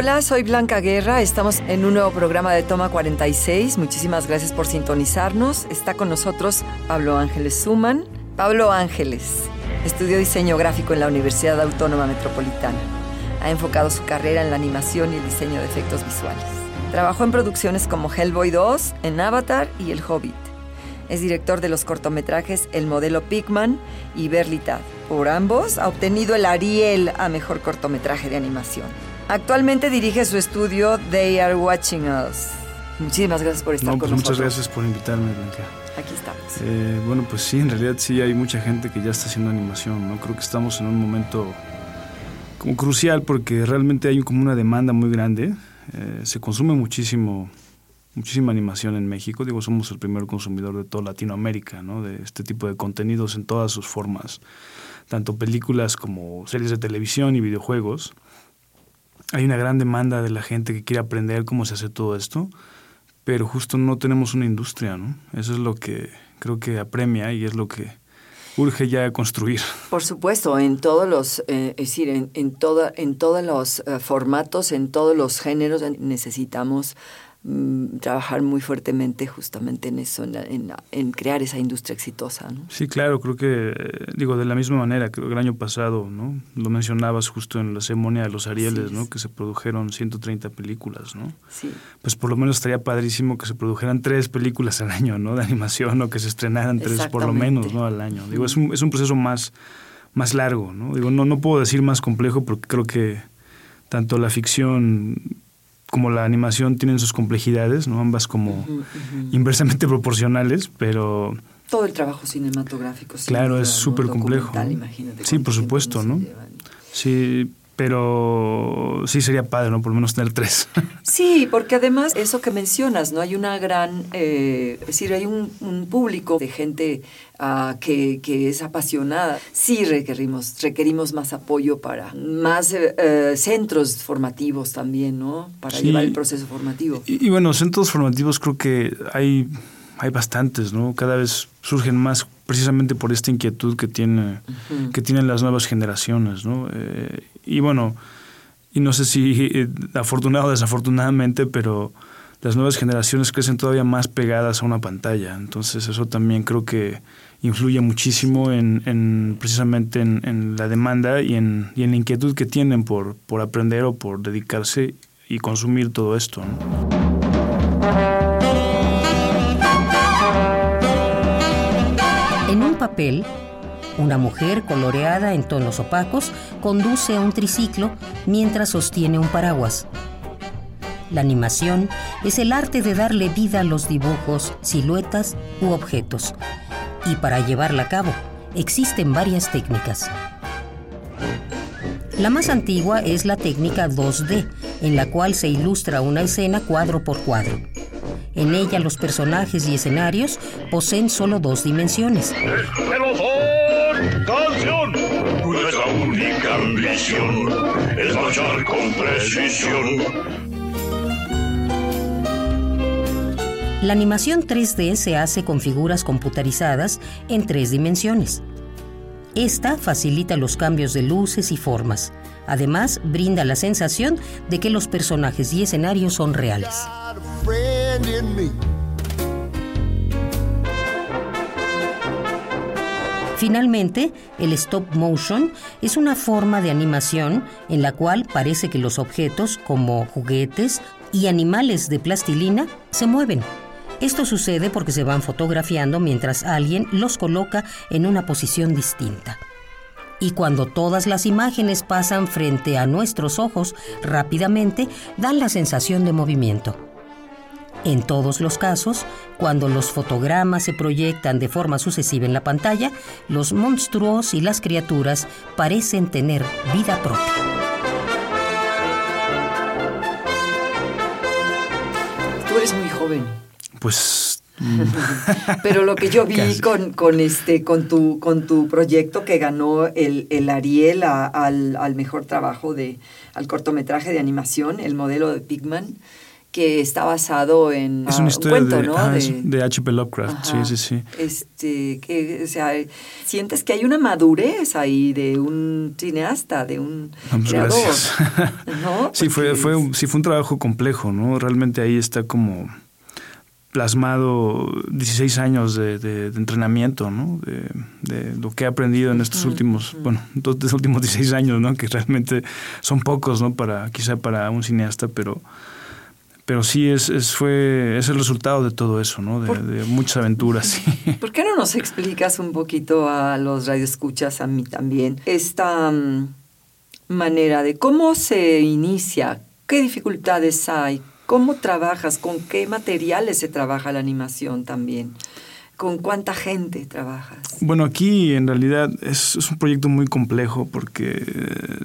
Hola, soy Blanca Guerra. Estamos en un nuevo programa de Toma 46. Muchísimas gracias por sintonizarnos. Está con nosotros Pablo Ángeles Suman. Pablo Ángeles estudió diseño gráfico en la Universidad Autónoma Metropolitana. Ha enfocado su carrera en la animación y el diseño de efectos visuales. Trabajó en producciones como Hellboy 2, en Avatar y El Hobbit. Es director de los cortometrajes El modelo Pigman y Berlitad. Por ambos ha obtenido el Ariel a mejor cortometraje de animación. Actualmente dirige su estudio They Are Watching Us. Muchísimas gracias por estar no, con pues nosotros. Muchas gracias por invitarme, Blanca. Aquí estamos. Eh, bueno, pues sí, en realidad sí hay mucha gente que ya está haciendo animación, ¿no? Creo que estamos en un momento como crucial porque realmente hay como una demanda muy grande. Eh, se consume muchísimo, muchísima animación en México. Digo, somos el primer consumidor de toda Latinoamérica, ¿no? De este tipo de contenidos en todas sus formas, tanto películas como series de televisión y videojuegos hay una gran demanda de la gente que quiere aprender cómo se hace todo esto, pero justo no tenemos una industria, ¿no? Eso es lo que creo que apremia y es lo que urge ya construir. Por supuesto, en todos los, eh, es decir, en, en, toda, en todos los uh, formatos, en todos los géneros necesitamos mm, trabajar muy fuertemente justamente en eso, en, en, en, crear esa industria exitosa. ¿no? Sí, claro, creo que, digo, de la misma manera, creo que el año pasado, ¿no? Lo mencionabas justo en la ceremonia de los Arieles, ¿no? Que se produjeron 130 películas, ¿no? Sí. Pues por lo menos estaría padrísimo que se produjeran tres películas al año, ¿no? De animación o que se estrenaran tres por lo menos, ¿no? Al año. Digo, es un, es un proceso más, más largo, ¿no? Digo, no, no puedo decir más complejo porque creo que tanto la ficción como la animación tienen sus complejidades, ¿no? Ambas como uh -huh, uh -huh. inversamente proporcionales, pero... Todo el trabajo cinematográfico. Claro, es súper complejo. Sí, por supuesto, ¿no? Sí, pero sí sería padre, ¿no? Por lo menos tener tres. Sí, porque además eso que mencionas, ¿no? Hay una gran, eh, es decir, hay un, un público de gente uh, que, que, es apasionada. Sí requerimos, requerimos más apoyo para más eh, centros formativos también, ¿no? Para sí. llevar el proceso formativo. Y, y, bueno, centros formativos creo que hay, hay bastantes, ¿no? Cada vez surgen más precisamente por esta inquietud que, tiene, uh -huh. que tienen las nuevas generaciones, ¿no? Eh, y bueno, y no sé si eh, afortunado o desafortunadamente, pero las nuevas generaciones crecen todavía más pegadas a una pantalla. Entonces eso también creo que influye muchísimo en, en precisamente en, la demanda y en, y en la inquietud que tienen por, por aprender o por dedicarse y consumir todo esto. En un papel, una mujer coloreada en tonos opacos conduce un triciclo mientras sostiene un paraguas. La animación es el arte de darle vida a los dibujos, siluetas u objetos. Y para llevarla a cabo, existen varias técnicas. La más antigua es la técnica 2D, en la cual se ilustra una escena cuadro por cuadro. En ella los personajes y escenarios poseen solo dos dimensiones. Única ambición es marchar con precisión. La animación 3D se hace con figuras computarizadas en tres dimensiones. Esta facilita los cambios de luces y formas. Además, brinda la sensación de que los personajes y escenarios son reales. Finalmente, el stop motion es una forma de animación en la cual parece que los objetos, como juguetes y animales de plastilina, se mueven. Esto sucede porque se van fotografiando mientras alguien los coloca en una posición distinta. Y cuando todas las imágenes pasan frente a nuestros ojos rápidamente, dan la sensación de movimiento. En todos los casos, cuando los fotogramas se proyectan de forma sucesiva en la pantalla, los monstruos y las criaturas parecen tener vida propia. Tú eres muy joven. Pues Pero lo que yo vi con, con, este, con, tu, con tu proyecto que ganó el, el Ariel a- al, al mejor trabajo de, al cortometraje de animación, el modelo de Pigman, que está basado en es ah, una un historia cuento, de, ¿no? ajá, De- de H.P. Lovecraft, Ajá. sí, sí, sí. Este, que, o sea, sientes que hay una madurez ahí de un cineasta, de un No, pues, creador, gracias. ¿no? sí, fue, fue, un- sí, fue un trabajo complejo, ¿no? Realmente ahí está como plasmado 16 años de, de- de entrenamiento, ¿no? De, de lo que he aprendido en estos últimos, bueno, estos últimos 16 años, ¿no? Que realmente son pocos, ¿no? Para, quizá para un cineasta, pero, pero sí es, es, fue, es el resultado de todo eso, ¿no? De, de muchas aventuras. ¿Por qué no nos explicas un poquito a los radioescuchas, a mí también, esta mm, manera de cómo se inicia, qué dificultades hay, cómo trabajas, con qué materiales se trabaja la animación también, con cuánta gente trabajas? Bueno, aquí en realidad es, es un proyecto muy complejo porque eh,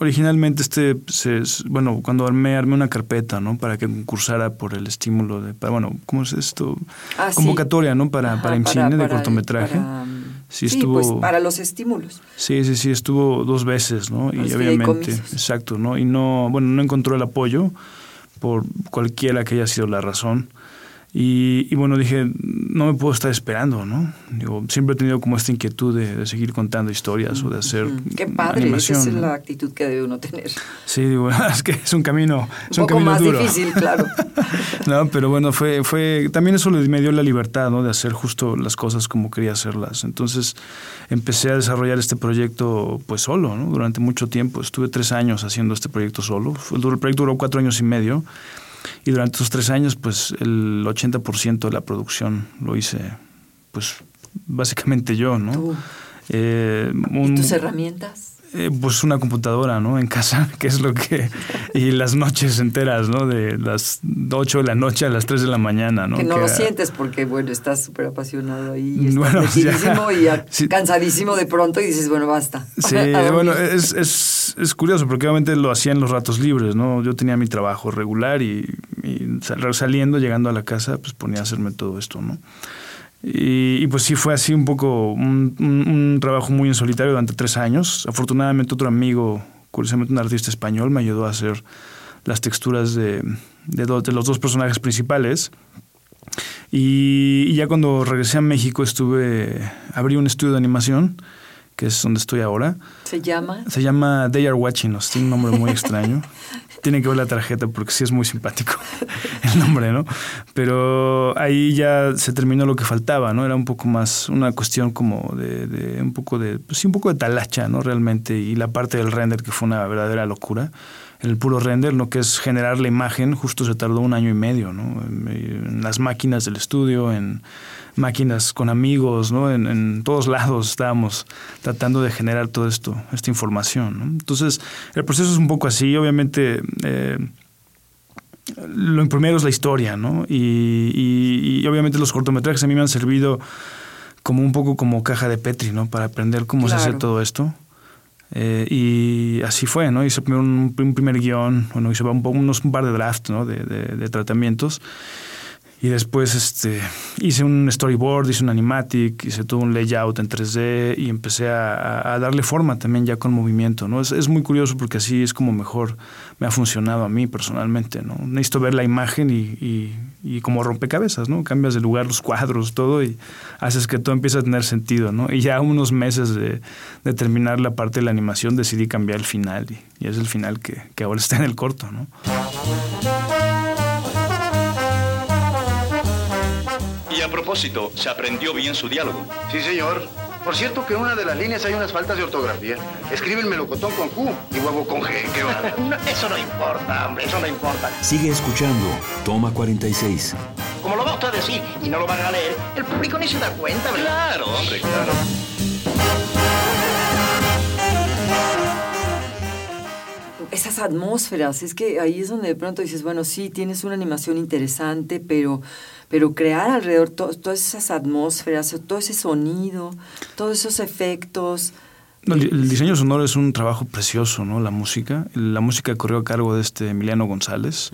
originalmente este, se- bueno, cuando armé, armé una carpeta, ¿no? Para que concursara por el estímulo de, para, bueno, ¿cómo es esto? Ah, sí. Convocatoria, ¿no? Para, Ajá, para IMCINE de para- cortometraje. para, Sí, pues para los estímulos. Sí, sí, sí, estuvo dos veces, ¿no? Y Los obviamente, exacto, ¿no? Y no, bueno, no encontró el apoyo por cualquiera que haya sido la razón. Y, y bueno, dije, no me puedo estar esperando, ¿no? Digo, siempre he tenido como esta inquietud de, de seguir contando historias o de hacer Qué padre, animación. esa es ¿no? la actitud que debe uno tener. Sí, digo, es que es un camino, es Un un, poco camino más duro. difícil, claro. no, pero bueno, fue, fue, también eso me dio la libertad, ¿no? De hacer justo las cosas como quería hacerlas. Entonces empecé a desarrollar este proyecto, pues solo, ¿no? Durante mucho tiempo. Estuve tres años haciendo este proyecto solo. El proyecto duró cuatro años y medio. Y durante esos tres años, pues el 80% de la producción lo hice, pues básicamente yo, ¿no? Tú. Eh, ¿Y tus herramientas? eh, pues una computadora, ¿no? En casa, que es lo que... Y las noches enteras, ¿no? De las 8 de la noche a las 3 de la mañana, ¿no? que no lo sientes porque, bueno, estás súper apasionado ahí, estás Bueno, metidísimo ya. y Sí. cansadísimo de pronto y dices, bueno, basta. Sí, bueno, es, es, es curioso porque obviamente lo hacía en los ratos libres, ¿no? Yo tenía mi trabajo regular y, y sal- saliendo, llegando a la casa, pues ponía a hacerme todo esto, ¿no? Y, y pues sí fue así un poco un, un- un trabajo muy en solitario durante tres años. Afortunadamente otro amigo, curiosamente un artista español, me ayudó a hacer las texturas de, de, los dos personajes principales. Y, y ya cuando regresé a México estuve, abrí un estudio de animación, que es donde estoy ahora. Se llama. Se llama They Are Watching Us, tiene un nombre muy extraño. Tienen que ver la tarjeta porque sí es muy simpático el nombre, ¿no? Pero ahí ya se terminó lo que faltaba, ¿no? Era un poco más una cuestión como de, de un poco de, pues sí, un poco de talacha, ¿no? Realmente. Y la parte del render que fue una verdadera locura. El puro render, lo que es generar la imagen, justo se tardó un año y medio, ¿no? En, las máquinas del estudio, en máquinas con amigos, ¿no? En, en todos lados estábamos tratando de generar todo esto, esta información, ¿no? Entonces, el proceso es un poco así, obviamente... eh, lo primero es la historia, ¿no? Y, y- y obviamente los cortometrajes a mí me han servido como un poco como caja de Petri, ¿no? Para aprender cómo se hace todo esto. Eh, y así fue, ¿no? Primero un, un primer guion, bueno, hice un, unos, un par de drafts, ¿no? De, de- de tratamientos. Y después este, hice un storyboard, hice un animatic, hice todo un layout en 3D y empecé a, darle forma también ya con movimiento, ¿no? Es, es muy curioso porque así es como mejor me ha funcionado a mí personalmente, ¿no? Necesito ver la imagen y, y, como rompecabezas, ¿no? Cambias de lugar los cuadros, todo y haces que todo empiece a tener sentido, ¿no? Y ya unos meses de, de terminar la parte de la animación decidí cambiar el final y, y es el final que, que ahora está en el corto, ¿no? Propósito, ¿se aprendió bien su diálogo? Sí, señor. Por cierto que en una de las líneas hay unas faltas de ortografía. Escribe el melocotón con Q y huevo con G. ¿Qué va? eso no importa, hombre, eso no importa. Sigue escuchando Toma 46. como lo va usted a decir y no lo van a leer, el público ni se da cuenta, ¿verdad? Claro, hombre, claro. Atmósferas, es que ahí es donde de pronto dices, bueno, sí, tienes una animación interesante, pero, pero crear alrededor to- todas esas atmósferas, todo ese sonido, todos esos efectos. No, el, el diseño sonoro es un trabajo precioso, ¿no? La música. La música corrió a cargo de este Emiliano González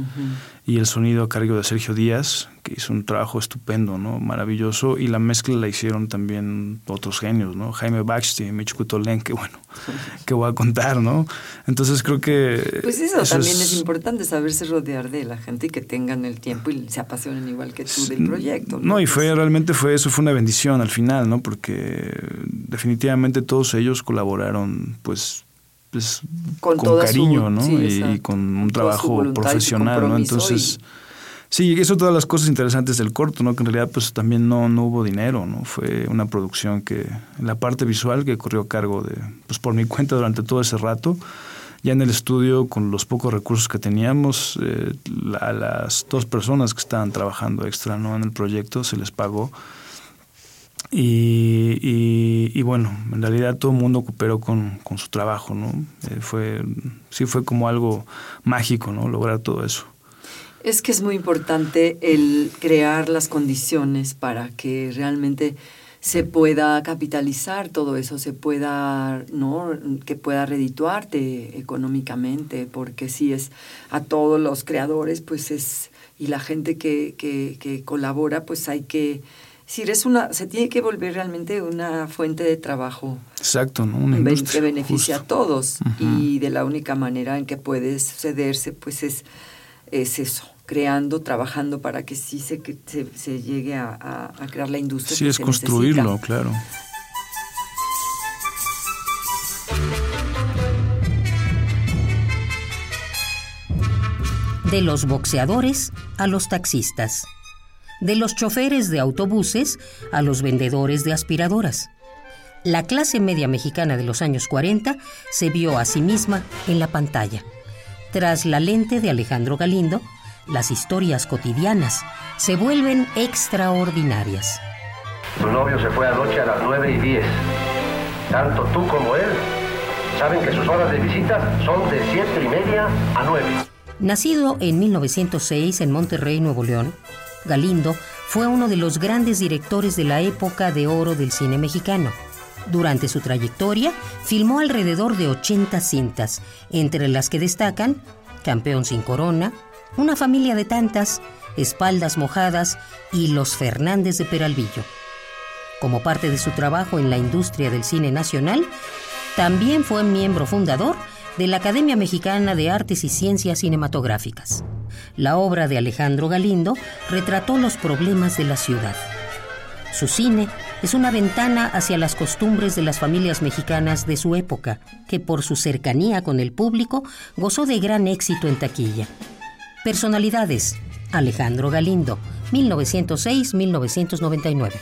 y el sonido a cargo de Sergio Díaz, que hizo un trabajo estupendo, ¿no? Maravilloso. Y la mezcla la hicieron también otros genios, ¿no? Jaime Baxti, Mitch Cutolén, que bueno, que voy a contar, ¿no? Entonces creo que... Pues eso, también es... importante, saberse rodear de la gente y que tengan el tiempo y se apasionen igual que tú del proyecto. No, y fue realmente fue eso, fue una bendición al final, ¿no? Porque definitivamente todos ellos colaboraron, pues, pues Con cariño, su- ¿no? sí, y, con un trabajo y profesional, ¿no? Entonces, sí, eso todas las cosas interesantes del corto, ¿no? Que en realidad, pues, también no, no hubo dinero, ¿no? Fue una producción que, la parte visual que corrió a cargo de, pues, por mi cuenta durante todo ese rato. Ya en el estudio, con los pocos recursos que teníamos, eh, a las dos personas que estaban trabajando extra ¿no? en el proyecto se les pagó. Y, bueno, en realidad todo el mundo cooperó con, con su trabajo, ¿no? Eh, fue, sí fue como algo mágico, ¿no? Lograr todo eso. Es que es muy importante el crear las condiciones para que realmente se pueda capitalizar todo eso, se pueda, ¿no? Que pueda redituarte económicamente, porque si es a todos los creadores, pues es, y la gente que, que colabora, pues hay que, si eres una, se tiene que volver realmente una fuente de trabajo Exacto, ¿no? Una industria, que beneficia justo. a todos y de la única manera en que puede sucederse pues es, es eso creando trabajando para que sí se, que se, se llegue a, a- a crear la industria Sí, que es se construirlo, necesita. claro. De los boxeadores a los taxistas. De los choferes de autobuses a los vendedores de aspiradoras. La clase media mexicana de los años 40 se vio a sí misma en la pantalla. Tras la lente de Alejandro Galindo, las historias cotidianas se vuelven extraordinarias. Tu novio se fue anoche a las 9 y 10. Tanto tú como él saben que sus horas de visita son de 7 y media a 9. Nacido en 1906 en Monterrey, Nuevo León, Galindo fue uno de los grandes directores de la época de oro del cine mexicano. Durante su trayectoria, filmó alrededor de 80 cintas, entre las que destacan Campeón sin Corona, Una familia de tantas, Espaldas mojadas y Los Fernández de Peralvillo. Como parte de su trabajo en la industria del cine nacional, también fue miembro fundador de la Academia Mexicana de Artes y Ciencias Cinematográficas. La obra de Alejandro Galindo retrató los problemas de la ciudad. Su cine es una ventana hacia las costumbres de las familias mexicanas de su época, que por su cercanía con el público gozó de gran éxito en taquilla. Personalidades. Alejandro Galindo, 1906-1999.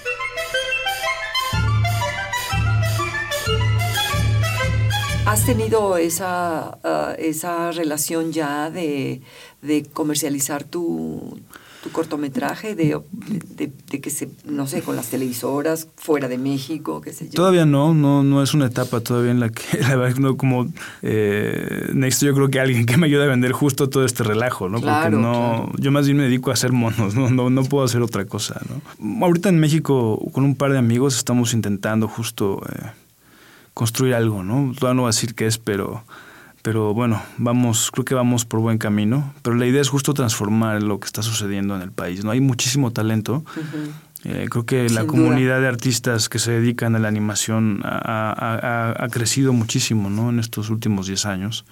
¿Has tenido esa, ah, esa relación ya de, de comercializar tu, tu cortometraje, de, de- de que se, no sé, con las televisoras fuera de México, qué sé yo? Todavía no, no, no es una etapa todavía en la que, la verdad, no como eh, necesito yo creo que alguien que me ayude a vender justo todo este relajo, ¿no? Claro, Porque no, claro. yo más bien me dedico a hacer monos, ¿no? No, no puedo hacer otra cosa, ¿no? Ahorita en México con un par de amigos estamos intentando justo eh, construir algo, ¿no? Todavía no voy a decir qué es, pero, pero bueno, vamos, creo que vamos por buen camino. Pero la idea es justo transformar lo que está sucediendo en el país, ¿no? Hay muchísimo talento. Eh, creo que la comunidad de artistas que se dedican a la animación ha, ha- ha- ha crecido muchísimo ¿no? en estos últimos 10 años.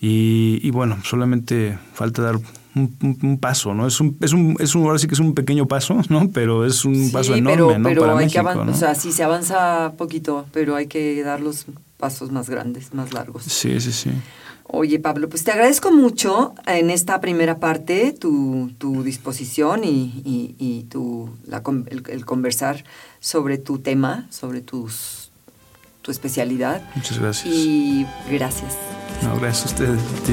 Y, y bueno, solamente falta dar un, un- paso, ¿no? Es un, es un, es un, ahora sí que es un pequeño paso, ¿no? Pero es un Sí, paso enorme, pero, ¿no? pero Para hay México, que avanzar, ¿no? o sea, sí se avanza poquito, pero hay que dar los pasos más grandes, más largos. Sí, sí, sí. Oye, Pablo, pues te agradezco mucho en esta primera parte tu, tu disposición y, y- y tu, la el, el conversar sobre tu tema, sobre tus, tu especialidad. Muchas gracias. Y gracias. No, gracias a ustedes, a ti.